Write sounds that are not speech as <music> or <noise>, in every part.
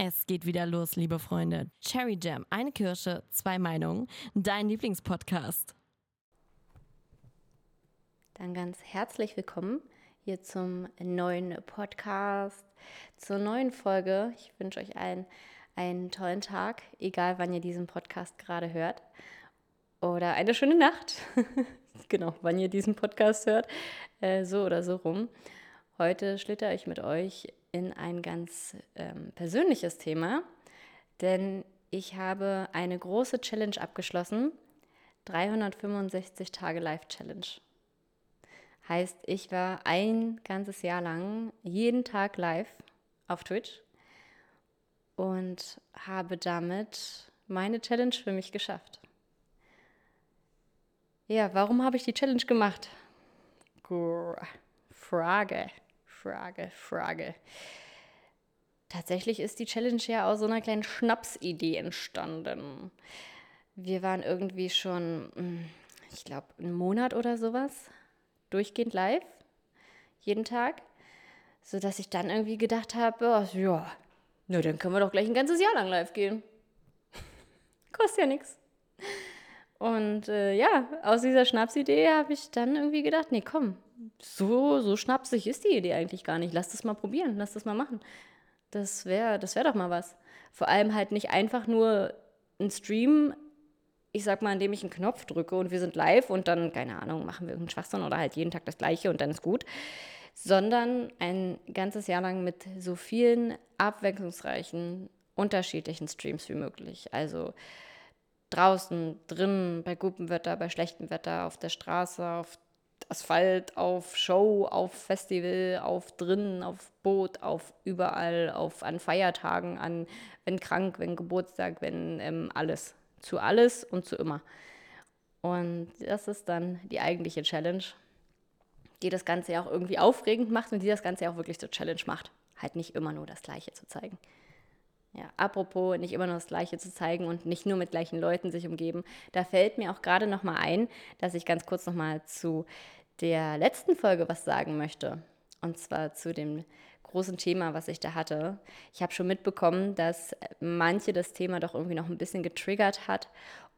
Es geht wieder los, liebe Freunde. Cherry Jam, eine Kirsche, zwei Meinungen, dein Lieblingspodcast. Dann ganz herzlich willkommen hier zum neuen Podcast, zur neuen Folge. Ich wünsche euch allen einen tollen Tag, egal wann ihr diesen Podcast gerade hört. Oder eine schöne Nacht. <laughs> genau, wann ihr diesen Podcast hört. Äh, so oder so rum. Heute schlitter ich mit euch in ein ganz ähm, persönliches Thema, denn ich habe eine große Challenge abgeschlossen. 365 Tage Live Challenge. Heißt, ich war ein ganzes Jahr lang jeden Tag live auf Twitch und habe damit meine Challenge für mich geschafft. Ja, warum habe ich die Challenge gemacht? Frage. Frage, Frage. Tatsächlich ist die Challenge ja aus so einer kleinen Schnapsidee entstanden. Wir waren irgendwie schon, hm, ich glaube, einen Monat oder sowas durchgehend live, jeden Tag, sodass ich dann irgendwie gedacht habe, oh, ja, na dann können wir doch gleich ein ganzes Jahr lang live gehen. <laughs> Kostet ja nichts. Und äh, ja, aus dieser Schnapsidee habe ich dann irgendwie gedacht, nee, komm, so, so schnapsig ist die Idee eigentlich gar nicht. Lass das mal probieren, lass das mal machen. Das wäre das wär doch mal was. Vor allem halt nicht einfach nur ein Stream, ich sag mal, indem ich einen Knopf drücke und wir sind live und dann, keine Ahnung, machen wir irgendeinen Schwachsinn oder halt jeden Tag das Gleiche und dann ist gut. Sondern ein ganzes Jahr lang mit so vielen abwechslungsreichen, unterschiedlichen Streams wie möglich. Also draußen, drinnen, bei gutem Wetter, bei schlechtem Wetter, auf der Straße, auf Asphalt, auf Show, auf Festival, auf drinnen, auf Boot, auf überall, auf an Feiertagen, an wenn krank, wenn Geburtstag, wenn ähm, alles. Zu alles und zu immer. Und das ist dann die eigentliche Challenge, die das Ganze ja auch irgendwie aufregend macht und die das Ganze ja auch wirklich zur Challenge macht. Halt nicht immer nur das Gleiche zu zeigen. Ja, apropos nicht immer nur das Gleiche zu zeigen und nicht nur mit gleichen Leuten sich umgeben, da fällt mir auch gerade noch mal ein, dass ich ganz kurz noch mal zu der letzten Folge was sagen möchte. Und zwar zu dem großen Thema, was ich da hatte. Ich habe schon mitbekommen, dass manche das Thema doch irgendwie noch ein bisschen getriggert hat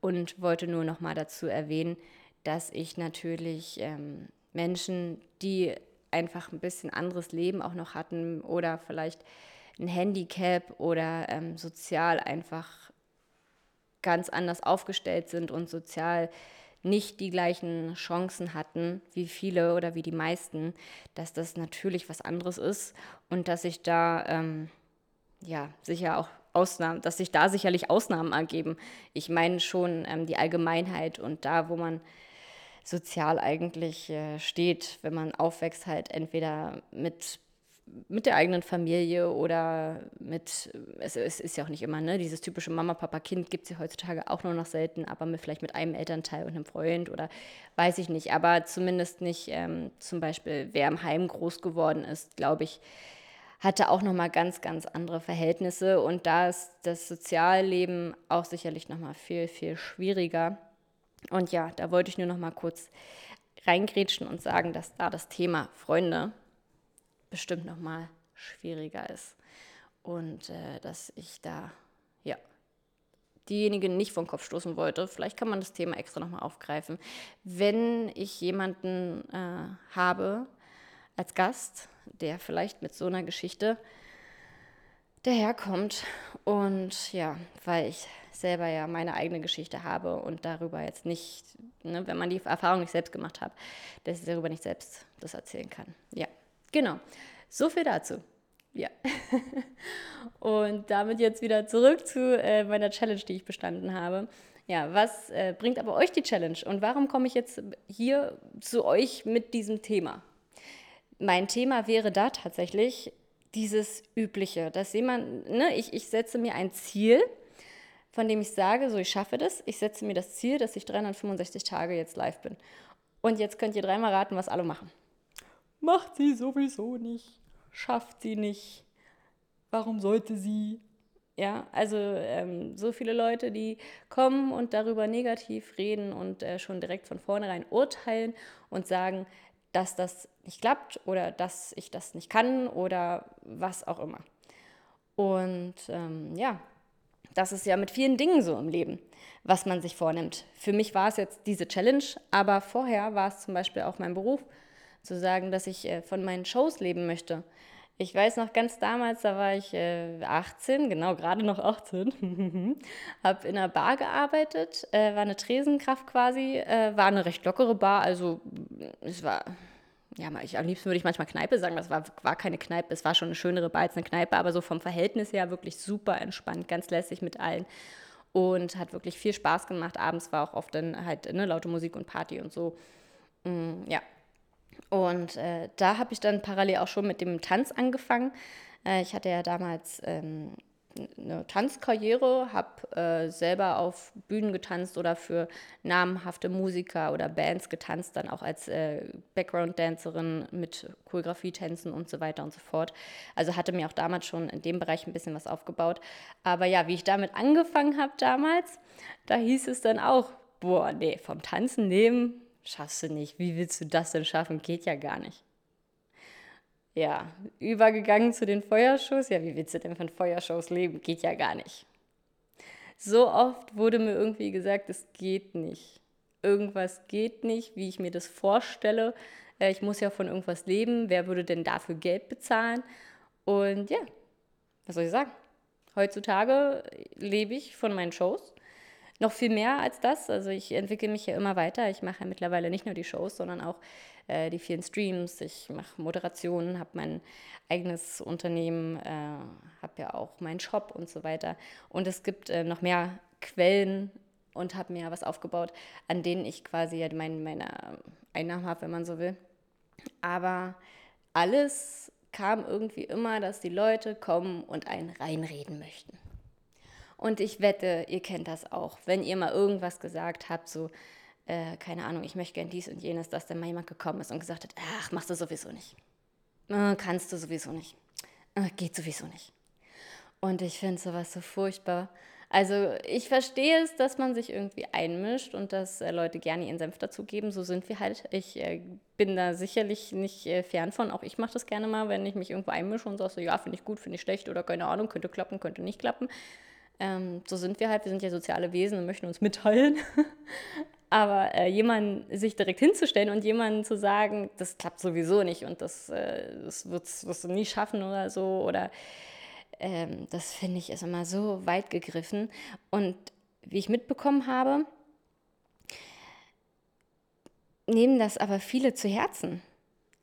und wollte nur noch mal dazu erwähnen, dass ich natürlich ähm, Menschen, die einfach ein bisschen anderes Leben auch noch hatten oder vielleicht ein Handicap oder ähm, sozial einfach ganz anders aufgestellt sind und sozial nicht die gleichen Chancen hatten wie viele oder wie die meisten, dass das natürlich was anderes ist und dass sich da ähm, ja sicher auch Ausnahmen, dass sich da sicherlich Ausnahmen ergeben. Ich meine schon ähm, die Allgemeinheit und da, wo man sozial eigentlich äh, steht, wenn man aufwächst, halt entweder mit mit der eigenen Familie oder mit, es, es, ist ja auch nicht immer, ne? Dieses typische Mama, Papa, Kind gibt es ja heutzutage auch nur noch selten, aber mit, vielleicht mit einem Elternteil und einem Freund oder weiß ich nicht. Aber zumindest nicht ähm, zum Beispiel, wer im Heim groß geworden ist, glaube ich, hatte auch nochmal ganz, ganz andere Verhältnisse. Und da ist das Sozialleben auch sicherlich nochmal viel, viel schwieriger. Und ja, da wollte ich nur nochmal kurz reingrätschen und sagen, dass da das Thema Freunde bestimmt noch mal schwieriger ist und äh, dass ich da ja diejenigen nicht vom Kopf stoßen wollte. Vielleicht kann man das Thema extra noch mal aufgreifen, wenn ich jemanden äh, habe als Gast, der vielleicht mit so einer Geschichte daherkommt und ja, weil ich selber ja meine eigene Geschichte habe und darüber jetzt nicht, ne, wenn man die Erfahrung nicht selbst gemacht hat, dass ich darüber nicht selbst das erzählen kann. Ja. Genau, so viel dazu. Ja. <laughs> Und damit jetzt wieder zurück zu äh, meiner Challenge, die ich bestanden habe. Ja, was äh, bringt aber euch die Challenge und warum komme ich jetzt hier zu euch mit diesem Thema? Mein Thema wäre da tatsächlich dieses Übliche, dass jemand, ne, ich, ich setze mir ein Ziel, von dem ich sage, so ich schaffe das, ich setze mir das Ziel, dass ich 365 Tage jetzt live bin. Und jetzt könnt ihr dreimal raten, was alle machen macht sie sowieso nicht, schafft sie nicht, warum sollte sie? Ja, also ähm, so viele Leute, die kommen und darüber negativ reden und äh, schon direkt von vornherein urteilen und sagen, dass das nicht klappt oder dass ich das nicht kann oder was auch immer. Und ähm, ja, das ist ja mit vielen Dingen so im Leben, was man sich vornimmt. Für mich war es jetzt diese Challenge, aber vorher war es zum Beispiel auch mein Beruf, zu sagen, dass ich äh, von meinen Shows leben möchte. Ich weiß noch ganz damals, da war ich äh, 18, genau, gerade noch 18, <laughs> habe in einer Bar gearbeitet, äh, war eine Tresenkraft quasi, äh, war eine recht lockere Bar, also es war, ja, ich, am liebsten würde ich manchmal Kneipe sagen, das war, war keine Kneipe, es war schon eine schönere Bar als eine Kneipe, aber so vom Verhältnis her wirklich super entspannt, ganz lässig mit allen und hat wirklich viel Spaß gemacht. Abends war auch oft dann halt ne, laute Musik und Party und so. Mm, ja, und äh, da habe ich dann parallel auch schon mit dem Tanz angefangen. Äh, ich hatte ja damals ähm, eine Tanzkarriere, habe äh, selber auf Bühnen getanzt oder für namhafte Musiker oder Bands getanzt, dann auch als äh, Background-Dancerin mit Choreografie-Tänzen und so weiter und so fort. Also hatte mir auch damals schon in dem Bereich ein bisschen was aufgebaut. Aber ja, wie ich damit angefangen habe damals, da hieß es dann auch, boah, nee, vom Tanzen nehmen Schaffst du nicht. Wie willst du das denn schaffen? Geht ja gar nicht. Ja, übergegangen zu den Feuershows. Ja, wie willst du denn von Feuershows leben? Geht ja gar nicht. So oft wurde mir irgendwie gesagt, es geht nicht. Irgendwas geht nicht, wie ich mir das vorstelle. Äh, ich muss ja von irgendwas leben. Wer würde denn dafür Geld bezahlen? Und ja, was soll ich sagen? Heutzutage lebe ich von meinen Shows noch viel mehr als das. Also ich entwickle mich ja immer weiter. Ich mache ja mittlerweile nicht nur die Shows, sondern auch äh, die vielen Streams. Ich mache Moderationen, habe mein eigenes Unternehmen, äh, habe ja auch meinen Shop und so weiter. Und es gibt äh, noch mehr Quellen und habe mir was aufgebaut, an denen ich quasi ja mein, meine Einnahmen habe, wenn man so will. Aber alles kam irgendwie immer, dass die Leute kommen und einen reinreden möchten. Und ich wette, ihr kennt das auch. Wenn ihr mal irgendwas gesagt habt, so, äh, keine Ahnung, ich möchte gern dies und jenes, dass dann mal jemand gekommen ist und gesagt hat, ach, machst du sowieso nicht. Äh, kannst du sowieso nicht. Äh, geht sowieso nicht. Und ich finde sowas so furchtbar. Also ich verstehe es, dass man sich irgendwie einmischt und dass äh, Leute gerne ihren Senf dazugeben. So sind wir halt. Ich äh, bin da sicherlich nicht äh, fern von. Auch ich mache das gerne mal, wenn ich mich irgendwo einmische und sage so, ja, finde ich gut, finde ich schlecht oder keine Ahnung, könnte klappen, könnte nicht klappen. Ähm, so sind wir halt, wir sind ja soziale Wesen und möchten uns mitteilen. <laughs> Aber äh, jemanden sich direkt hinzustellen und jemanden zu sagen, das klappt sowieso nicht und das, äh, das wirst, du nie schaffen oder so, oder ähm, das finde ich ist immer so weit gegriffen. Und wie ich mitbekommen habe, nehmen das aber viele zu Herzen.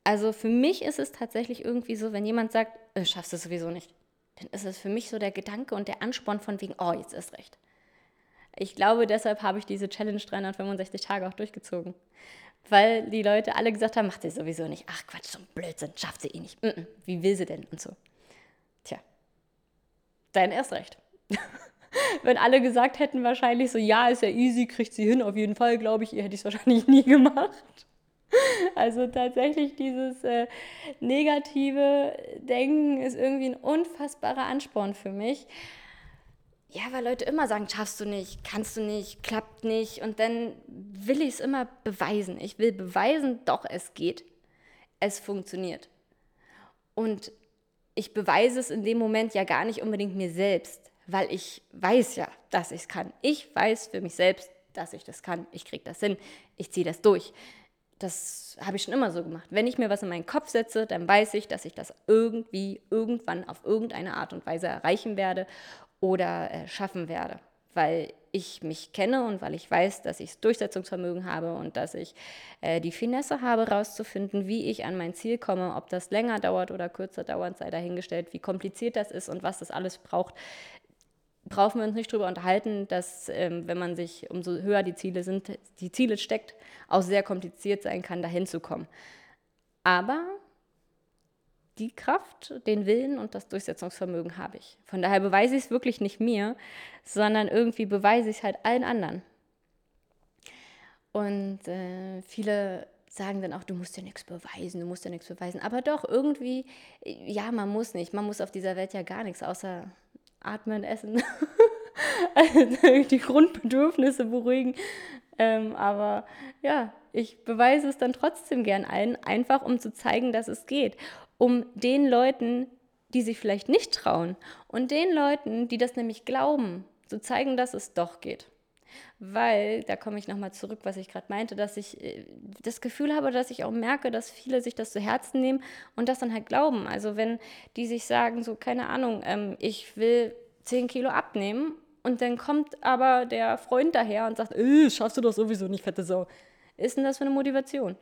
Also für mich ist es tatsächlich irgendwie so, wenn jemand sagt, äh, schaffst du sowieso nicht dann ist es für mich so der Gedanke und der Ansporn von wegen, oh, jetzt ist recht. Ich glaube, deshalb habe ich diese Challenge 365 Tage auch durchgezogen. Weil die Leute alle gesagt haben, macht sie sowieso nicht. Ach Quatsch, so ein Blödsinn, schafft sie eh nicht. Mm -mm, wie will sie denn? Und so. Tja, dann erst recht. <laughs> Wenn alle gesagt hätten wahrscheinlich so, ja, ist ja easy, kriegt sie hin, auf jeden Fall, glaube ich, ihr hätte ich es wahrscheinlich <laughs> nie gemacht. <laughs> Also tatsächlich dieses äh, negative Denken ist irgendwie ein unfassbarer Ansporn für mich. Ja, weil Leute immer sagen, schaffst du nicht, kannst du nicht, klappt nicht. Und dann will ich es immer beweisen. Ich will beweisen, doch, es geht. Es funktioniert. Und ich beweise es in dem Moment ja gar nicht unbedingt mir selbst, weil ich weiß ja, dass ich es kann. Ich weiß für mich selbst, dass ich das kann. Ich kriege das hin. Ich ziehe das durch das habe ich schon immer so gemacht. Wenn ich mir was in meinen Kopf setze, dann weiß ich, dass ich das irgendwie, irgendwann auf irgendeine Art und Weise erreichen werde oder äh, schaffen werde. Weil ich mich kenne und weil ich weiß, dass ich Durchsetzungsvermögen habe und dass ich äh, die Finesse habe, herauszufinden, wie ich an mein Ziel komme, ob das länger dauert oder kürzer dauert, sei dahingestellt, wie kompliziert das ist und was das alles braucht brauchen wir uns nicht darüber unterhalten, dass ähm, wenn man sich, umso höher die Ziele sind, die Ziele steckt, auch sehr kompliziert sein kann, dahin zu kommen. Aber die Kraft, den Willen und das Durchsetzungsvermögen habe ich. Von daher beweise ich es wirklich nicht mir, sondern irgendwie beweise ich es halt allen anderen. Und äh, viele sagen dann auch, du musst dir nichts beweisen, du musst dir nichts beweisen. Aber doch, irgendwie, ja, man muss nicht. Man muss auf dieser Welt ja gar nichts, außer atmen, essen, <laughs> also die Grundbedürfnisse beruhigen. Ähm, aber ja, ich beweise es dann trotzdem gern allen, einfach um zu zeigen, dass es geht. Um den Leuten, die sich vielleicht nicht trauen und den Leuten, die das nämlich glauben, zu zeigen, dass es doch geht. Weil, da komme ich nochmal zurück, was ich gerade meinte, dass ich äh, das Gefühl habe, dass ich auch merke, dass viele sich das zu Herzen nehmen und das dann halt glauben. Also wenn die sich sagen, so keine Ahnung, ähm, ich will 10 Kilo abnehmen und dann kommt aber der Freund daher und sagt, äh, schaffst du doch sowieso nicht, fette Sau. Ist denn das für eine Motivation?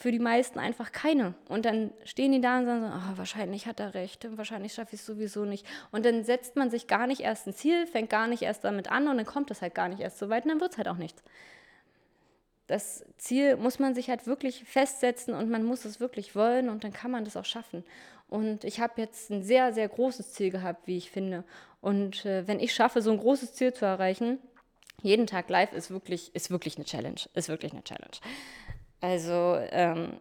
Für die meisten einfach keine. Und dann stehen die da und sagen so, oh, wahrscheinlich hat er recht, wahrscheinlich schaffe ich es sowieso nicht. Und dann setzt man sich gar nicht erst ein Ziel, fängt gar nicht erst damit an und dann kommt es halt gar nicht erst so weit und dann wird es halt auch nichts. Das Ziel muss man sich halt wirklich festsetzen und man muss es wirklich wollen und dann kann man das auch schaffen. Und ich habe jetzt ein sehr, sehr großes Ziel gehabt, wie ich finde. Und äh, wenn ich schaffe, so ein großes Ziel zu erreichen, jeden Tag live ist wirklich, ist wirklich eine Challenge. Ist wirklich eine Challenge. Also ähm,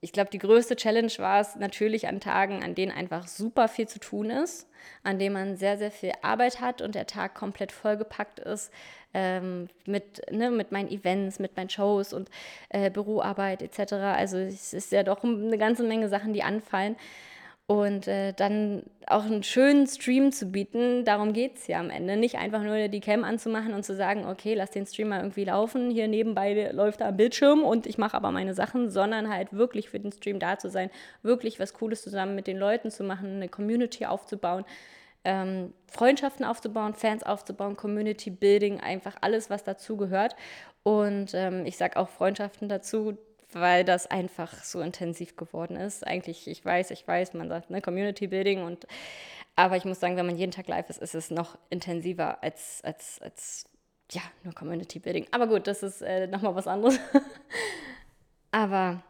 ich glaube, die größte Challenge war es natürlich an Tagen, an denen einfach super viel zu tun ist, an denen man sehr, sehr viel Arbeit hat und der Tag komplett vollgepackt ist ähm, mit, ne, mit meinen Events, mit meinen Shows und äh, Büroarbeit etc. Also es ist ja doch eine ganze Menge Sachen, die anfallen. Und äh, dann auch einen schönen Stream zu bieten, darum geht es ja am Ende. Nicht einfach nur die Cam anzumachen und zu sagen, okay, lass den Stream mal irgendwie laufen, hier nebenbei läuft da ein Bildschirm und ich mache aber meine Sachen, sondern halt wirklich für den Stream da zu sein, wirklich was Cooles zusammen mit den Leuten zu machen, eine Community aufzubauen, ähm, Freundschaften aufzubauen, Fans aufzubauen, Community Building, einfach alles, was dazu gehört. Und ähm, ich sage auch Freundschaften dazu, weil das einfach so intensiv geworden ist. Eigentlich, ich weiß, ich weiß, man sagt, ne, Community Building und aber ich muss sagen, wenn man jeden Tag live ist, ist es noch intensiver als, als, als ja, nur Community Building. Aber gut, das ist äh, nochmal was anderes. <laughs> aber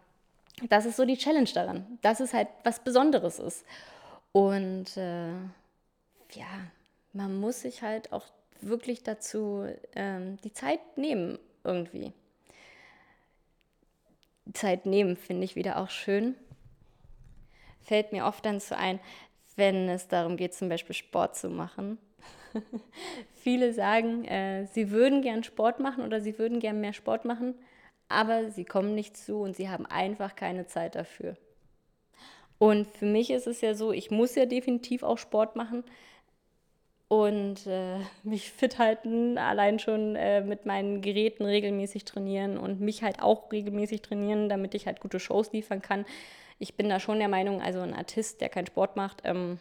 das ist so die Challenge daran, dass es halt was Besonderes ist. Und äh, ja, man muss sich halt auch wirklich dazu ähm, die Zeit nehmen irgendwie. Zeit nehmen, finde ich wieder auch schön. Fällt mir oft dann so ein, wenn es darum geht, zum Beispiel Sport zu machen. <laughs> Viele sagen, äh, sie würden gern Sport machen oder sie würden gern mehr Sport machen, aber sie kommen nicht zu und sie haben einfach keine Zeit dafür. Und für mich ist es ja so, ich muss ja definitiv auch Sport machen, und äh, <laughs> mich fit halten, allein schon äh, mit meinen Geräten regelmäßig trainieren und mich halt auch regelmäßig trainieren, damit ich halt gute Shows liefern kann. Ich bin da schon der Meinung, also ein Artist, der keinen Sport macht, ähm,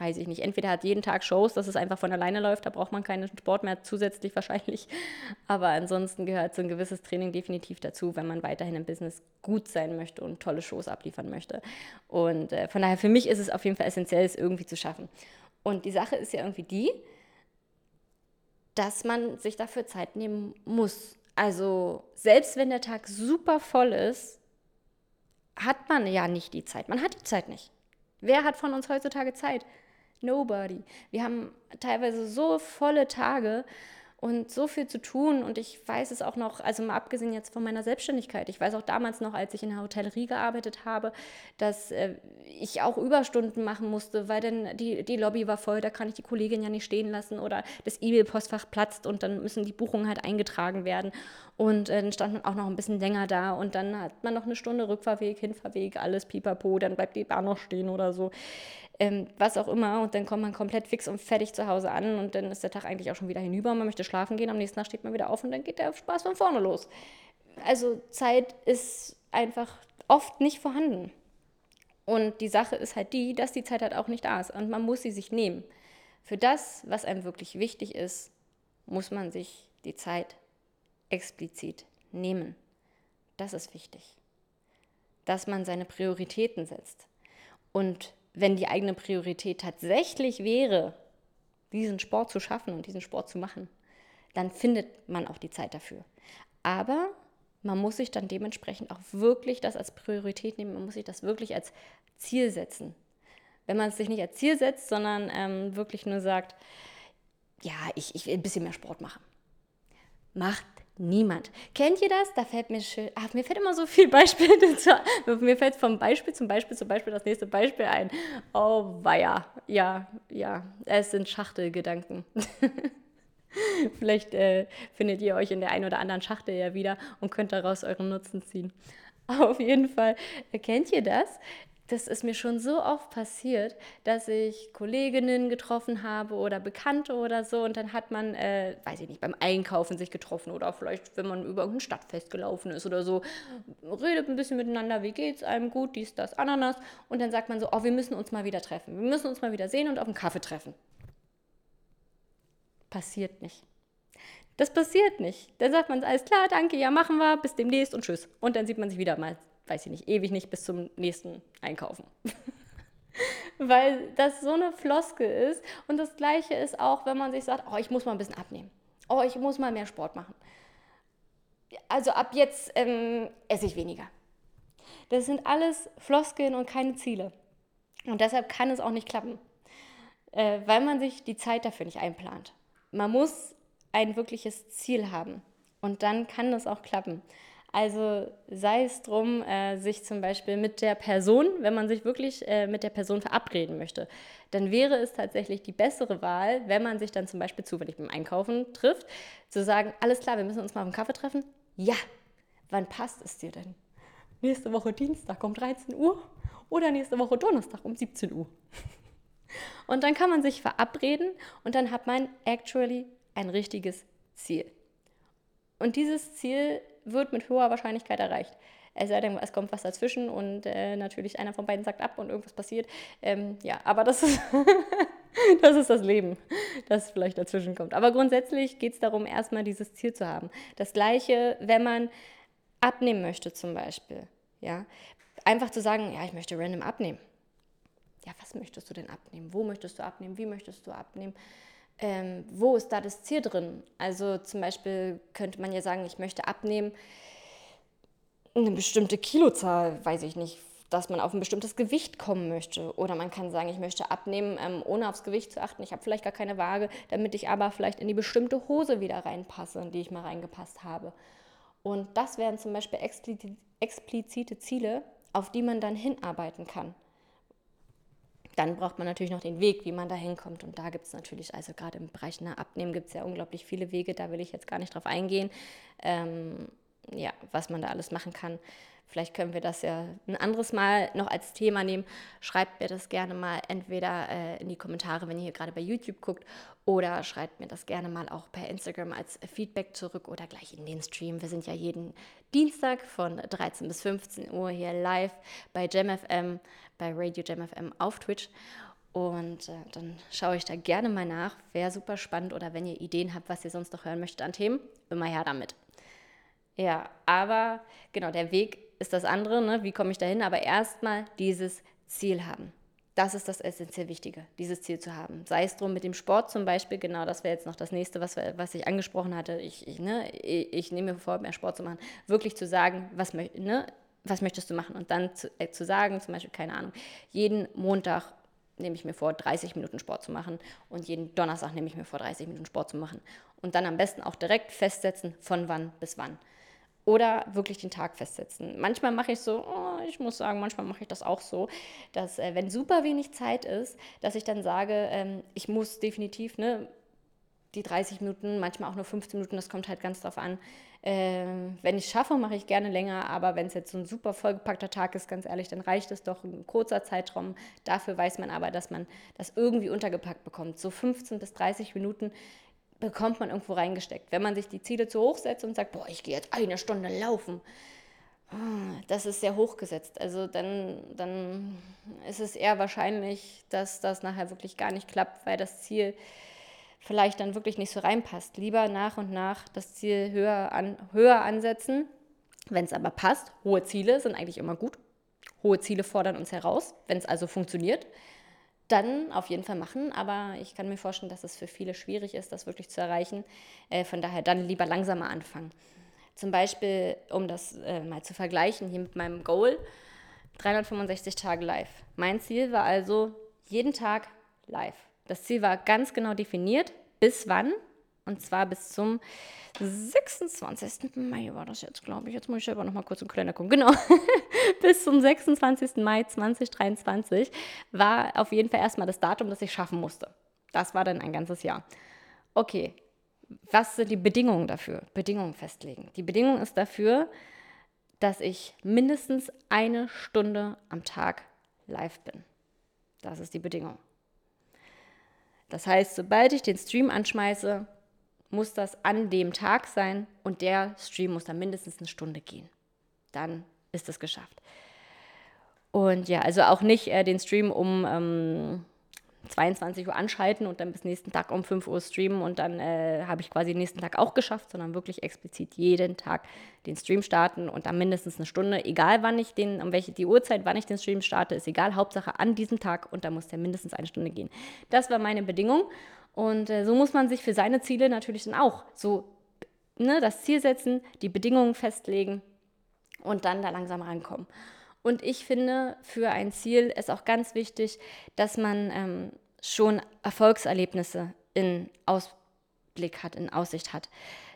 weiß ich nicht, entweder hat jeden Tag Shows, dass es einfach von alleine läuft, da braucht man keinen Sport mehr zusätzlich wahrscheinlich. <laughs> Aber ansonsten gehört so ein gewisses Training definitiv dazu, wenn man weiterhin im Business gut sein möchte und tolle Shows abliefern möchte. Und äh, von daher, für mich ist es auf jeden Fall essentiell, es irgendwie zu schaffen. Und die Sache ist ja irgendwie die, dass man sich dafür Zeit nehmen muss. Also selbst wenn der Tag super voll ist, hat man ja nicht die Zeit. Man hat die Zeit nicht. Wer hat von uns heutzutage Zeit? Nobody. Wir haben teilweise so volle Tage und so viel zu tun. Und ich weiß es auch noch, also mal abgesehen jetzt von meiner Selbstständigkeit, ich weiß auch damals noch, als ich in der Hotellerie gearbeitet habe, dass äh, ich auch Überstunden machen musste, weil dann die, die Lobby war voll, da kann ich die Kollegin ja nicht stehen lassen oder das E-Mail-Postfach platzt und dann müssen die Buchungen halt eingetragen werden. Und äh, dann stand man auch noch ein bisschen länger da und dann hat man noch eine Stunde Rückfahrweg, Hinfahrweg, alles pipapo, dann bleibt die Bahn noch stehen oder so ähm, was auch immer. Und dann kommt man komplett fix und fertig zu Hause an und dann ist der Tag eigentlich auch schon wieder hinüber. Man möchte schlafen gehen, am nächsten Tag steht man wieder auf und dann geht der Spaß von vorne los. Also Zeit ist einfach oft nicht vorhanden. Und die Sache ist halt die, dass die Zeit halt auch nicht da ist und man muss sie sich nehmen. Für das, was einem wirklich wichtig ist, muss man sich die Zeit explizit nehmen. Das ist wichtig. Dass man seine Prioritäten setzt. Und wenn die eigene Priorität tatsächlich wäre, diesen Sport zu schaffen und diesen Sport zu machen, dann findet man auch die Zeit dafür. Aber man muss sich dann dementsprechend auch wirklich das als Priorität nehmen, man muss sich das wirklich als Ziel setzen. Wenn man es sich nicht als Ziel setzt, sondern ähm, wirklich nur sagt, ja, ich, ich will ein bisschen mehr Sport machen. Macht Niemand. Kennt ihr das? Da fällt mir schön. Ach, mir fällt immer so viel <laughs> Beispiel. mir fällt vom Beispiel zum Beispiel zum Beispiel das nächste Beispiel ein. Oh, weia. Ja, ja. Es sind Schachtelgedanken. <laughs> Vielleicht äh, findet ihr euch in der einen oder anderen Schachtel ja wieder und könnt daraus euren Nutzen ziehen. Auf jeden Fall. Kennt ihr das? Das ist mir schon so oft passiert, dass ich Kolleginnen getroffen habe oder Bekannte oder so und dann hat man, äh, weiß ich nicht, beim Einkaufen sich getroffen oder vielleicht, wenn man über irgendein Stadtfest gelaufen ist oder so, redet ein bisschen miteinander, wie geht's einem, gut, dies, das, Ananas und dann sagt man so, oh, wir müssen uns mal wieder treffen, wir müssen uns mal wieder sehen und auf einen Kaffee treffen. Passiert nicht. Das passiert nicht. Dann sagt man, alles klar, danke, ja, machen wir, bis demnächst und tschüss. Und dann sieht man sich wieder mal weiß ich nicht, ewig nicht bis zum nächsten Einkaufen. <laughs> Weil das so eine Floskel ist. Und das Gleiche ist auch, wenn man sich sagt, oh, ich muss mal ein bisschen abnehmen. Oh, ich muss mal mehr Sport machen. Also ab jetzt ähm, esse ich weniger. Das sind alles Floskeln und keine Ziele. Und deshalb kann es auch nicht klappen, äh, weil man sich die Zeit dafür nicht einplant. Man muss ein wirkliches Ziel haben und dann kann das auch klappen. Also sei es drum, äh, sich zum Beispiel mit der Person, wenn man sich wirklich äh, mit der Person verabreden möchte, dann wäre es tatsächlich die bessere Wahl, wenn man sich dann zum Beispiel zufällig beim Einkaufen trifft, zu sagen, alles klar, wir müssen uns mal auf einen Kaffee treffen. Ja, wann passt es dir denn? Nächste Woche Dienstag um 13 Uhr oder nächste Woche Donnerstag um 17 Uhr. <laughs> Und dann kann man sich verabreden und dann hat man actually ein richtiges Ziel. Und dieses Ziel wird mit hoher Wahrscheinlichkeit erreicht. Es kommt was dazwischen und äh, natürlich einer von beiden sagt ab und irgendwas passiert. Ähm, ja, aber das ist, <laughs> das ist das Leben, das vielleicht dazwischen kommt. Aber grundsätzlich geht es darum, erstmal dieses Ziel zu haben. Das Gleiche, wenn man abnehmen möchte zum Beispiel. Ja? Einfach zu sagen, ja, ich möchte random abnehmen. Ja, was möchtest du denn abnehmen? Wo möchtest du abnehmen? Wie möchtest du abnehmen? Ähm, wo ist da das Ziel drin? Also zum Beispiel könnte man ja sagen, ich möchte abnehmen eine bestimmte Kilozahl, weiß ich nicht, dass man auf ein bestimmtes Gewicht kommen möchte. Oder man kann sagen, ich möchte abnehmen, ähm, ohne aufs Gewicht zu achten. Ich habe vielleicht gar keine Waage, damit ich aber vielleicht in die bestimmte Hose wieder reinpasse, in die ich mal reingepasst habe. Und das wären zum Beispiel explizite Ziele, auf die man dann hinarbeiten kann. Dann braucht man natürlich noch den Weg, wie man da hinkommt. Und da gibt es natürlich, also gerade im Bereich nach Abnehmen gibt es ja unglaublich viele Wege, da will ich jetzt gar nicht drauf eingehen, ähm, ja, was man da alles machen kann. Vielleicht können wir das ja ein anderes Mal noch als Thema nehmen. Schreibt mir das gerne mal entweder äh, in die Kommentare, wenn ihr hier gerade bei YouTube guckt, oder schreibt mir das gerne mal auch per Instagram als Feedback zurück oder gleich in den Stream. Wir sind ja jeden Dienstag von 13 bis 15 Uhr hier live bei JamFM, bei Radio JamFM auf Twitch. Und äh, dann schaue ich da gerne mal nach. Wäre super spannend oder wenn ihr Ideen habt, was ihr sonst noch hören möchtet an Themen, immer her damit. Ja, aber genau, der Weg ist das andere, ne? wie komme ich dahin, aber erstmal dieses Ziel haben. Das ist das essentiell Wichtige, dieses Ziel zu haben. Sei es drum mit dem Sport zum Beispiel, genau, das wäre jetzt noch das nächste, was, was ich angesprochen hatte. Ich, ich, ne, ich, ich nehme mir vor, mehr Sport zu machen. Wirklich zu sagen, was, ne, was möchtest du machen? Und dann zu, äh, zu sagen, zum Beispiel, keine Ahnung, jeden Montag nehme ich mir vor, 30 Minuten Sport zu machen und jeden Donnerstag nehme ich mir vor, 30 Minuten Sport zu machen. Und dann am besten auch direkt festsetzen, von wann bis wann oder wirklich den Tag festsetzen. Manchmal mache ich so, oh, ich muss sagen, manchmal mache ich das auch so, dass äh, wenn super wenig Zeit ist, dass ich dann sage, ähm, ich muss definitiv ne, die 30 Minuten, manchmal auch nur 15 Minuten, das kommt halt ganz drauf an. Ähm, wenn ich es schaffe, mache ich gerne länger, aber wenn es jetzt so ein super vollgepackter Tag ist, ganz ehrlich, dann reicht es doch ein kurzer Zeitraum. Dafür weiß man aber, dass man das irgendwie untergepackt bekommt. So 15 bis 30 Minuten bekommt man irgendwo reingesteckt. Wenn man sich die Ziele zu hoch setzt und sagt, boah, ich gehe jetzt eine Stunde laufen, ah, das ist sehr hoch gesetzt. Also dann, dann ist es eher wahrscheinlich, dass das nachher wirklich gar nicht klappt, weil das Ziel vielleicht dann wirklich nicht so reinpasst. Lieber nach und nach das Ziel höher, an, höher ansetzen. Wenn es aber passt, hohe Ziele sind eigentlich immer gut. Hohe Ziele fordern uns heraus, wenn es also funktioniert dann auf jeden Fall machen, aber ich kann mir vorstellen, dass es für viele schwierig ist, das wirklich zu erreichen. Äh, von daher dann lieber langsamer anfangen. Zum Beispiel, um das äh, mal zu vergleichen, hier mit meinem Goal, 365 Tage live. Mein Ziel war also jeden Tag live. Das Ziel war ganz genau definiert, bis wann, und zwar bis zum 26. Mai war das jetzt, glaube ich. Jetzt muss ich selber noch mal kurz im Kalender gucken. Genau. <laughs> Bis zum 26. Mai 2023 war auf jeden Fall erstmal das Datum, das ich schaffen musste. Das war dann ein ganzes Jahr. Okay, was sind die Bedingungen dafür? Bedingungen festlegen. Die Bedingung ist dafür, dass ich mindestens eine Stunde am Tag live bin. Das ist die Bedingung. Das heißt, sobald ich den Stream anschmeiße, muss das an dem Tag sein und der Stream muss dann mindestens eine Stunde gehen. Dann ist es geschafft. Und ja, also auch nicht äh, den Stream um ähm, 22 Uhr anschalten und dann bis nächsten Tag um 5 Uhr streamen und dann äh, habe ich quasi den nächsten Tag auch geschafft, sondern wirklich explizit jeden Tag den Stream starten und dann mindestens eine Stunde, egal wann ich den, um welche die Uhrzeit, wann ich den Stream starte, ist egal, Hauptsache an diesem Tag und da muss der mindestens eine Stunde gehen. Das war meine Bedingung und äh, so muss man sich für seine Ziele natürlich dann auch so ne, das Ziel setzen, die Bedingungen festlegen und dann da langsam rankommen. Und ich finde, für ein Ziel ist auch ganz wichtig, dass man ähm, schon Erfolgserlebnisse in Ausblick hat, in Aussicht hat.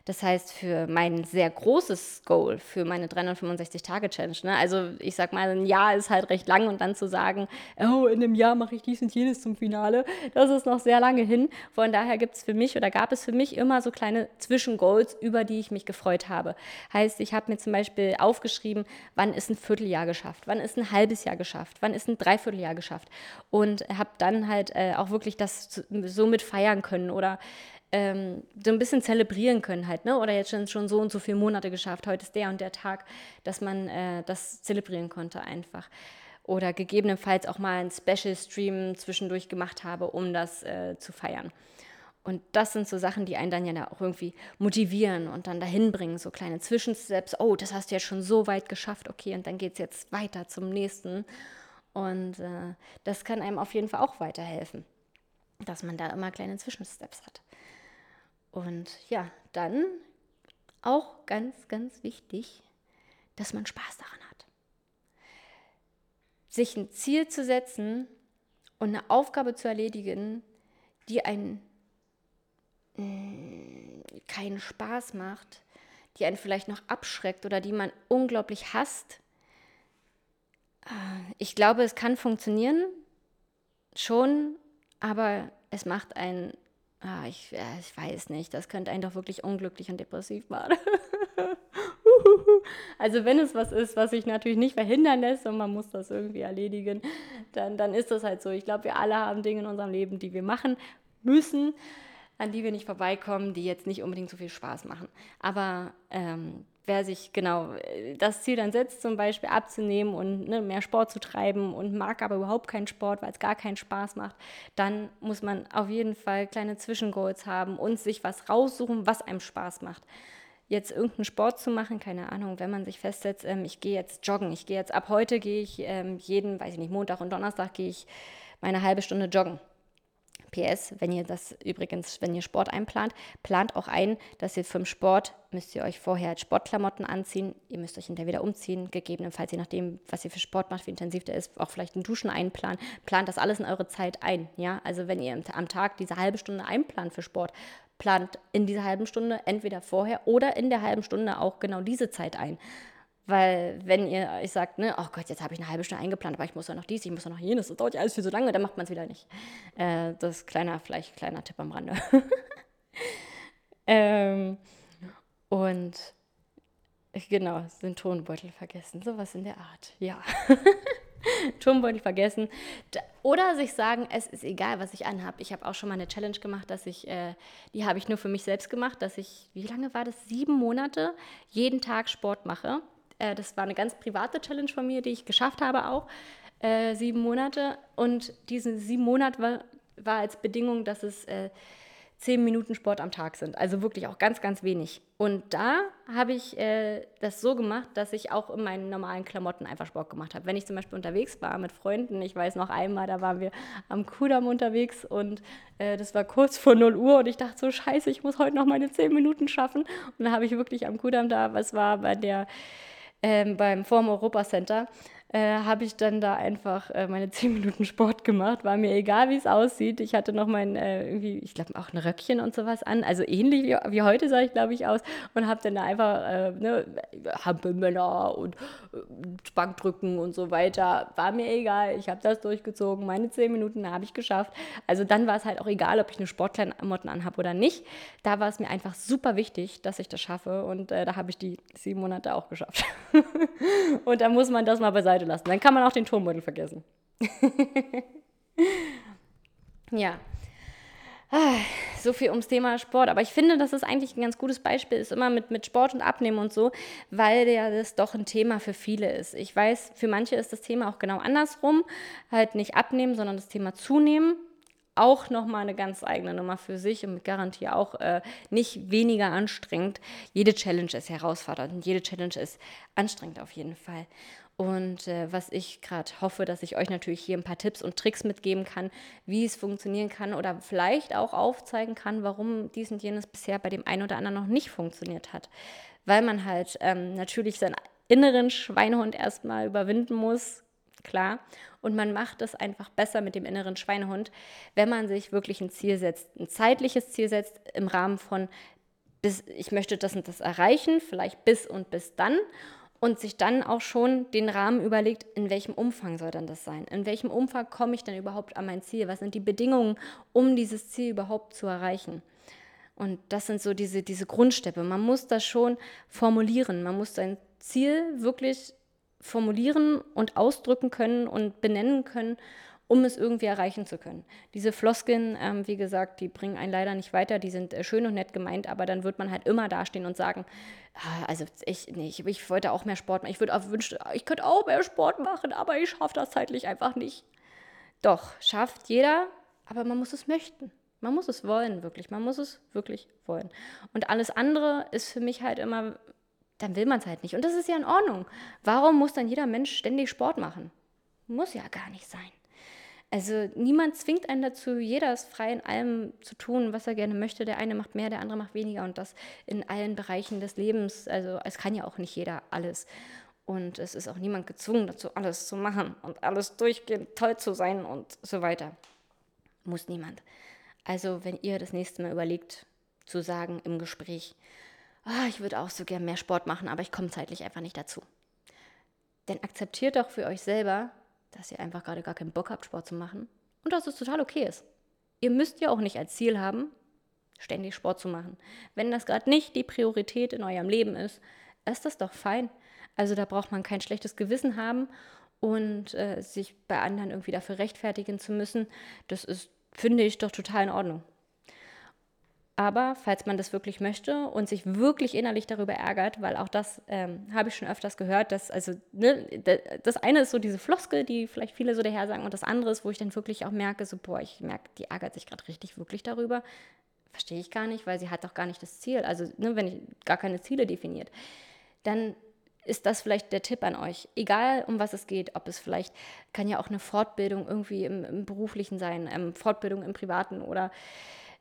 Das heißt, für mein sehr großes Goal, für meine 365-Tage-Challenge, ne? also ich sag mal, ein Jahr ist halt recht lang und dann zu sagen, oh, in einem Jahr mache ich dies und jenes zum Finale, das ist noch sehr lange hin. Von daher gibt es für mich oder gab es für mich immer so kleine Zwischengoals, über die ich mich gefreut habe. Heißt, ich habe mir zum Beispiel aufgeschrieben, wann ist ein Vierteljahr geschafft, wann ist ein halbes Jahr geschafft, wann ist ein Dreivierteljahr geschafft und habe dann halt äh, auch wirklich das so mit feiern können oder ähm, so ein bisschen zelebrieren können halt, ne? Oder jetzt schon, schon so und so viele Monate geschafft, heute ist der und der Tag, dass man äh, das zelebrieren konnte einfach. Oder gegebenenfalls auch mal einen Special-Stream zwischendurch gemacht habe, um das äh, zu feiern. Und das sind so Sachen, die einen dann ja auch irgendwie motivieren und dann dahin bringen, so kleine Zwischensteps. Oh, das hast du jetzt schon so weit geschafft, okay, und dann geht es jetzt weiter zum nächsten. Und äh, das kann einem auf jeden Fall auch weiterhelfen, dass man da immer kleine Zwischensteps hat. Und ja, dann auch ganz, ganz wichtig, dass man Spaß daran hat. Sich ein Ziel zu setzen und eine Aufgabe zu erledigen, die einen mm, keinen Spaß macht, die einen vielleicht noch abschreckt oder die man unglaublich hasst. Äh, ich glaube, es kann funktionieren, schon, aber es macht einen ah, ich, äh, ich weiß nicht, das könnte einen doch wirklich unglücklich und depressiv machen. <laughs> also wenn es was ist, was sich natürlich nicht verhindern lässt und man muss das irgendwie erledigen, dann, dann ist das halt so. Ich glaube, wir alle haben Dinge in unserem Leben, die wir machen müssen, an die wir nicht vorbeikommen, die jetzt nicht unbedingt so viel Spaß machen. Aber ähm, wer sich genau äh, das Ziel dann setzt, zum Beispiel abzunehmen und ne, mehr Sport zu treiben und mag aber überhaupt keinen Sport, weil es gar keinen Spaß macht, dann muss man auf jeden Fall kleine Zwischengoals haben und sich was raussuchen, was einem Spaß macht. Jetzt irgendeinen Sport zu machen, keine Ahnung, wenn man sich festsetzt, ähm, ich gehe jetzt joggen, ich gehe jetzt ab heute gehe ich ähm, jeden, weiß ich nicht, Montag und Donnerstag gehe ich meine halbe Stunde joggen PS, wenn ihr das übrigens, wenn ihr Sport einplant, plant auch ein, dass ihr vom Sport müsst ihr euch vorher Sportklamotten anziehen. Ihr müsst euch hinterher wieder umziehen, gegebenenfalls je nachdem, was ihr für Sport macht, wie intensiv der ist, auch vielleicht ein Duschen einplanen. Plant das alles in eure Zeit ein. Ja, also wenn ihr am Tag diese halbe Stunde einplant für Sport, plant in dieser halben Stunde entweder vorher oder in der halben Stunde auch genau diese Zeit ein. Weil wenn ihr euch sagt, ne, oh Gott, jetzt habe ich eine halbe Stunde eingeplant, aber ich muss ja noch dies, ich muss ja noch jenes, das dauert ja alles viel so lange, dann macht man es wieder nicht. Äh, das ist kleiner, vielleicht kleiner Tipp am Rande. <laughs> ähm, und genau, den Tonbeutel vergessen, sowas in der Art, ja. <laughs> Turmbeutel vergessen. Oder sich sagen, es ist egal, was ich anhabe. Ich habe auch schon mal eine Challenge gemacht, dass ich, äh, die habe ich nur für mich selbst gemacht, dass ich, wie lange war das? Sieben Monate jeden Tag Sport mache. Äh, das war eine ganz private Challenge von mir, die ich geschafft habe auch. Äh, sieben Monate. Und diese sieben Monate war, war als Bedingung, dass es äh, zehn Minuten Sport am Tag sind. Also wirklich auch ganz, ganz wenig. Und da habe ich äh, das so gemacht, dass ich auch in meinen normalen Klamotten einfach Sport gemacht habe. Wenn ich zum Beispiel unterwegs war mit Freunden, ich weiß noch einmal, da waren wir am Kudamm unterwegs und äh, das war kurz vor 0 Uhr und ich dachte so, scheiße, ich muss heute noch meine zehn Minuten schaffen. Und dann habe ich wirklich am Kudamm da, was war bei der ähm, beim Form Europa Center, äh, habe ich dann da einfach äh, meine <laughs> 10 Minuten Sport gemacht. War mir egal, wie es aussieht. Ich hatte noch mein, äh, irgendwie, ich glaube, auch ein Röckchen und sowas an. Also ähnlich wie, wie heute sah ich, glaube ich, aus. Und habe dann da einfach äh, ne, Hampelmänner und äh, Bankdrücken und so weiter. War mir egal. Ich habe das durchgezogen. Meine 10 Minuten habe ich geschafft. Also dann war es halt auch egal, ob ich eine Sportklamotten anhabe oder nicht. Da war es mir einfach super wichtig, dass ich das schaffe. Und da habe ich die sieben Monate auch geschafft. <laughs> und da muss man das mal beiseite Seite lassen. Dann kann man auch den Turmbeutel vergessen. <laughs> ja. Ah, so viel ums Thema Sport. Aber ich finde, dass es eigentlich ein ganz gutes Beispiel ist, immer mit, mit Sport und Abnehmen und so, weil ja das doch ein Thema für viele ist. Ich weiß, für manche ist das Thema auch genau andersrum. Halt nicht abnehmen, sondern das Thema zunehmen auch nochmal eine ganz eigene Nummer für sich und mit Garantie auch äh, nicht weniger anstrengend. Jede Challenge ist herausfordernd und jede Challenge ist anstrengend auf jeden Fall. Und äh, was ich gerade hoffe, dass ich euch natürlich hier ein paar Tipps und Tricks mitgeben kann, wie es funktionieren kann oder vielleicht auch aufzeigen kann, warum dies und jenes bisher bei dem einen oder anderen noch nicht funktioniert hat. Weil man halt ähm, natürlich seinen inneren Schweinehund erstmal überwinden muss, klar. Und man macht es einfach besser mit dem inneren Schweinehund, wenn man sich wirklich ein Ziel setzt, ein zeitliches Ziel setzt im Rahmen von, bis ich möchte das und das erreichen, vielleicht bis und bis dann. Und sich dann auch schon den Rahmen überlegt, in welchem Umfang soll dann das sein? In welchem Umfang komme ich denn überhaupt an mein Ziel? Was sind die Bedingungen, um dieses Ziel überhaupt zu erreichen? Und das sind so diese, diese Grundsteppe. Man muss das schon formulieren. Man muss sein Ziel wirklich formulieren und ausdrücken können und benennen können, um es irgendwie erreichen zu können. Diese Floskeln, ähm, wie gesagt, die bringen einen leider nicht weiter, die sind äh, schön und nett gemeint, aber dann wird man halt immer dastehen und sagen, ah, also ich, nee, ich, ich wollte auch mehr Sport machen, ich würde auch wünschen, ich könnte auch mehr Sport machen, aber ich schaffe das zeitlich einfach nicht. Doch, schafft jeder, aber man muss es möchten. Man muss es wollen, wirklich. Man muss es wirklich wollen. Und alles andere ist für mich halt immer dann will man es halt nicht. Und das ist ja in Ordnung. Warum muss dann jeder Mensch ständig Sport machen? Muss ja gar nicht sein. Also niemand zwingt einen dazu, jeder ist frei in allem zu tun, was er gerne möchte. Der eine macht mehr, der andere macht weniger und das in allen Bereichen des Lebens. Also es kann ja auch nicht jeder alles. Und es ist auch niemand gezwungen dazu, alles zu machen und alles durchgehend toll zu sein und so weiter. Muss niemand. Also wenn ihr das nächste Mal überlegt, zu sagen im Gespräch, oh, ich würde auch so gern mehr Sport machen, aber ich komme zeitlich einfach nicht dazu. Denn akzeptiert doch für euch selber, dass ihr einfach gerade gar keinen Bock habt, Sport zu machen und dass es total okay ist. Ihr müsst ja auch nicht als Ziel haben, ständig Sport zu machen. Wenn das gerade nicht die Priorität in eurem Leben ist, ist das doch fein. Also da braucht man kein schlechtes Gewissen haben und äh, sich bei anderen irgendwie dafür rechtfertigen zu müssen. Das ist, finde ich, doch total in Ordnung. Aber falls man das wirklich möchte und sich wirklich innerlich darüber ärgert, weil auch das ähm, habe ich schon öfters gehört, dass also ne, das eine ist so diese Floskel, die vielleicht viele so daher sagen, und das andere ist, wo ich dann wirklich auch merke, so boah, ich merke, die ärgert sich gerade richtig wirklich darüber. Verstehe ich gar nicht, weil sie hat doch gar nicht das Ziel. Also ne, wenn ich gar keine Ziele definiert, dann ist das vielleicht der Tipp an euch. Egal um was es geht, ob es vielleicht kann ja auch eine Fortbildung irgendwie im, im beruflichen sein, ähm, Fortbildung im privaten oder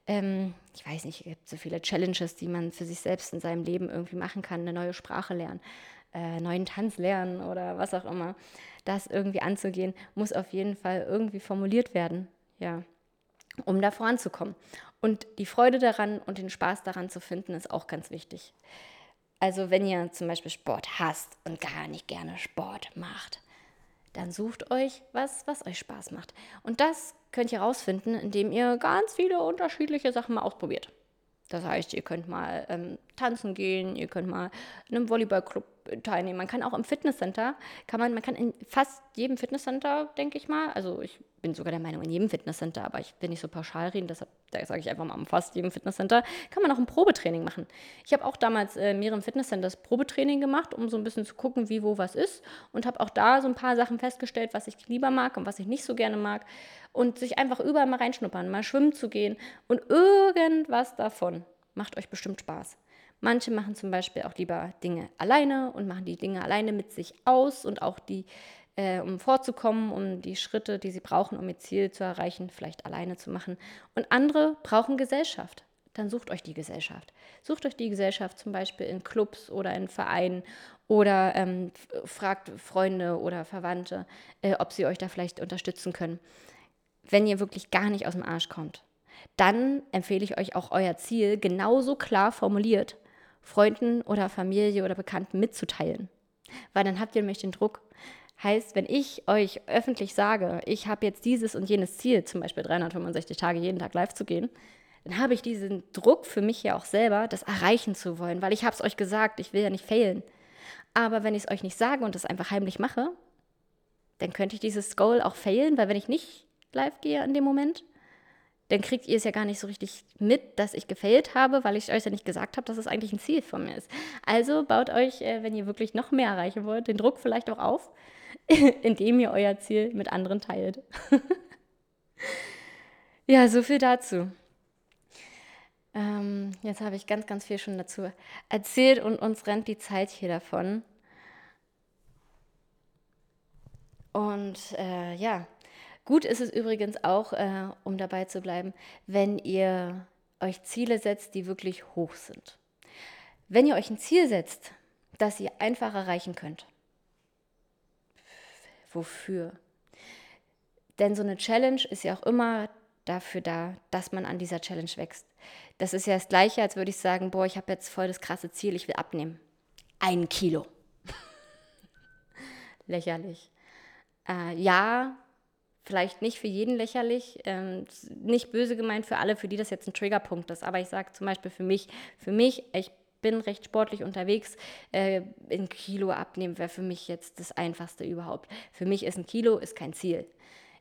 ähm, ich weiß nicht, es gibt so viele Challenges, die man für sich selbst in seinem Leben irgendwie machen kann, eine neue Sprache lernen, äh, neuen Tanz lernen oder was auch immer. Das irgendwie anzugehen, muss auf jeden Fall irgendwie formuliert werden, ja, um da voranzukommen. Und die Freude daran und den Spaß daran zu finden, ist auch ganz wichtig. Also wenn ihr zum Beispiel Sport hasst und gar nicht gerne Sport macht, dann sucht euch was, was euch Spaß macht. Und das könnt ihr herausfinden, indem ihr ganz viele unterschiedliche Sachen mal ausprobiert. Das heißt, ihr könnt mal ähm, tanzen gehen, ihr könnt mal in einem Volleyballclub teilnehmen. Man kann auch im Fitnesscenter, kann man, man kann in fast jedem Fitnesscenter, denke ich mal, also ich bin sogar der Meinung, in jedem Fitnesscenter, aber ich will nicht so pauschal reden, deshalb sage ich einfach mal, in fast jedem Fitnesscenter kann man auch ein Probetraining machen. Ich habe auch damals äh, mehreren Fitnesscenters Probetraining gemacht, um so ein bisschen zu gucken, wie, wo, was ist und habe auch da so ein paar Sachen festgestellt, was ich lieber mag und was ich nicht so gerne mag und sich einfach überall mal reinschnuppern, mal schwimmen zu gehen und irgendwas davon macht euch bestimmt Spaß. Manche machen zum Beispiel auch lieber Dinge alleine und machen die Dinge alleine mit sich aus und auch die, äh, um vorzukommen, um die Schritte, die sie brauchen, um ihr Ziel zu erreichen, vielleicht alleine zu machen. Und andere brauchen Gesellschaft. Dann sucht euch die Gesellschaft. Sucht euch die Gesellschaft zum Beispiel in Clubs oder in Vereinen oder ähm, fragt Freunde oder Verwandte, äh, ob sie euch da vielleicht unterstützen können. Wenn ihr wirklich gar nicht aus dem Arsch kommt, dann empfehle ich euch auch euer Ziel genauso klar formuliert Freunden oder Familie oder Bekannten mitzuteilen. Weil dann habt ihr nämlich den Druck. Heißt, wenn ich euch öffentlich sage, ich habe jetzt dieses und jenes Ziel, zum Beispiel 365 Tage jeden Tag live zu gehen, dann habe ich diesen Druck für mich ja auch selber, das erreichen zu wollen, weil ich habe es euch gesagt, ich will ja nicht failen. Aber wenn ich es euch nicht sage und es einfach heimlich mache, dann könnte ich dieses Goal auch failen, weil wenn ich nicht live gehe in dem Moment, dann kriegt ihr es ja gar nicht so richtig mit, dass ich gefailt habe, weil ich euch ja nicht gesagt habe, dass es eigentlich ein Ziel von mir ist. Also baut euch, äh, wenn ihr wirklich noch mehr erreichen wollt, den Druck vielleicht auch auf, <laughs> indem ihr euer Ziel mit anderen teilt. <laughs> ja, so viel dazu. Ähm, jetzt habe ich ganz, ganz viel schon dazu erzählt und uns rennt die Zeit hier davon. Und äh, ja, Gut ist es übrigens auch, äh, um dabei zu bleiben, wenn ihr euch Ziele setzt, die wirklich hoch sind. Wenn ihr euch ein Ziel setzt, das ihr einfach erreichen könnt. Wofür? Denn so eine Challenge ist ja auch immer dafür da, dass man an dieser Challenge wächst. Das ist ja das Gleiche, als würde ich sagen, boah, ich habe jetzt voll das krasse Ziel, ich will abnehmen. Ein Kilo. <laughs> Lächerlich. Äh, ja, vielleicht nicht für jeden lächerlich, ähm, nicht böse gemeint für alle, für die das jetzt ein Triggerpunkt ist. Aber ich sage zum Beispiel für mich, für mich, ich bin recht sportlich unterwegs. Äh, ein Kilo abnehmen wäre für mich jetzt das Einfachste überhaupt. Für mich ist ein Kilo ist kein Ziel.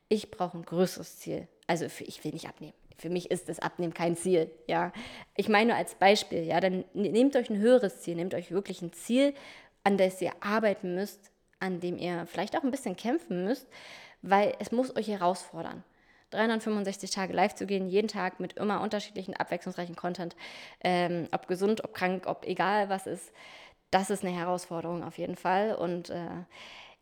Ich brauche ein größeres Ziel. Also für, ich will nicht abnehmen. Für mich ist das Abnehmen kein Ziel. Ja, ich meine als Beispiel. Ja, dann nehmt euch ein höheres Ziel, nehmt euch wirklich ein Ziel, an das ihr arbeiten müsst, an dem ihr vielleicht auch ein bisschen kämpfen müsst weil es muss euch herausfordern. 365 Tage live zu gehen, jeden Tag mit immer unterschiedlichen, abwechslungsreichen Content, ähm, ob gesund, ob krank, ob egal was ist, das ist eine Herausforderung auf jeden Fall. Und äh,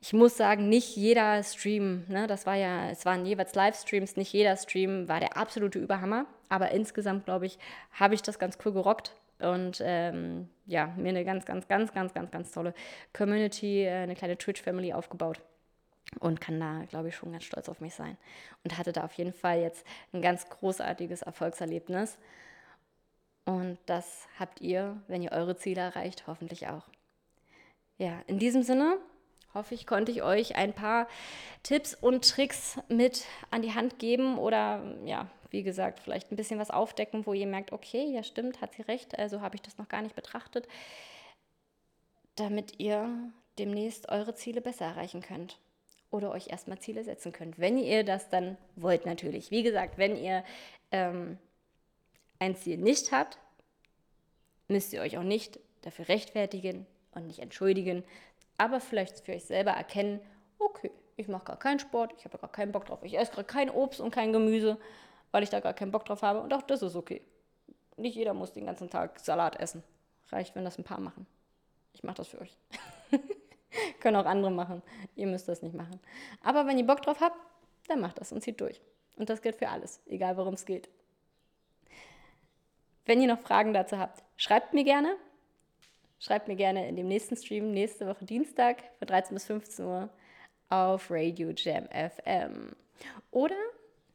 ich muss sagen, nicht jeder Stream, ne, das war ja, es waren jeweils Livestreams, nicht jeder Stream war der absolute Überhammer, aber insgesamt, glaube ich, habe ich das ganz cool gerockt und ähm, ja, mir eine ganz, ganz, ganz, ganz, ganz, ganz tolle Community, äh, eine kleine Twitch-Family aufgebaut und kann da, glaube ich, schon ganz stolz auf mich sein. Und hatte da auf jeden Fall jetzt ein ganz großartiges Erfolgserlebnis. Und das habt ihr, wenn ihr eure Ziele erreicht, hoffentlich auch. Ja, in diesem Sinne hoffe ich, konnte ich euch ein paar Tipps und Tricks mit an die Hand geben oder ja, wie gesagt, vielleicht ein bisschen was aufdecken, wo ihr merkt, okay, ja stimmt, hat sie recht, also habe ich das noch gar nicht betrachtet, damit ihr demnächst eure Ziele besser erreichen könnt oder euch erstmal Ziele setzen könnt, wenn ihr das dann wollt natürlich. Wie gesagt, wenn ihr ähm, ein Ziel nicht habt, müsst ihr euch auch nicht dafür rechtfertigen und nicht entschuldigen, aber vielleicht für euch selber erkennen, okay, ich mache gar keinen Sport, ich habe gar keinen Bock drauf, ich esse gerade kein Obst und kein Gemüse, weil ich da gar keinen Bock drauf habe und auch das ist okay. Nicht jeder muss den ganzen Tag Salat essen. Reicht, wenn das ein paar machen. Ich mache das für euch. <laughs> <laughs> Können auch andere machen. Ihr müsst das nicht machen. Aber wenn ihr Bock drauf habt, dann macht das und zieht durch. Und das gilt für alles, egal worum es geht. Wenn ihr noch Fragen dazu habt, schreibt mir gerne. Schreibt mir gerne in dem nächsten Stream, nächste Woche Dienstag von 13 bis 15 Uhr auf Radio Jam FM. Oder,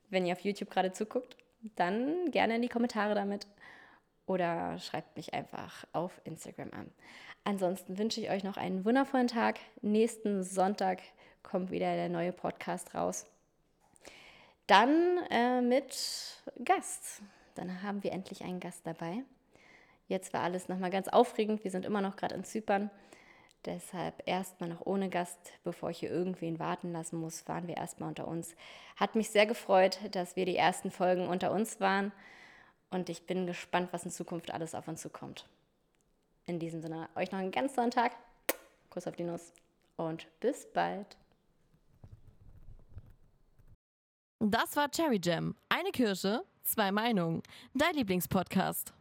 wenn ihr auf YouTube gerade zuguckt, dann gerne in die Kommentare damit oder schreibt mich einfach auf Instagram an. Ansonsten wünsche ich euch noch einen wundervollen Tag. Nächsten Sonntag kommt wieder der neue Podcast raus. Dann äh, mit Gast. Dann haben wir endlich einen Gast dabei. Jetzt war alles nochmal ganz aufregend. Wir sind immer noch gerade in Zypern. Deshalb erstmal noch ohne Gast, bevor ich hier irgendwen warten lassen muss, waren wir erstmal unter uns. Hat mich sehr gefreut, dass wir die ersten Folgen unter uns waren. Und ich bin gespannt, was in Zukunft alles auf uns zukommt. In diesem Sinne, euch noch einen ganz tollen Tag. Kuss auf die Nuss und bis bald. Das war Cherry Jam. Eine Kirsche, zwei Meinungen. Dein Lieblingspodcast.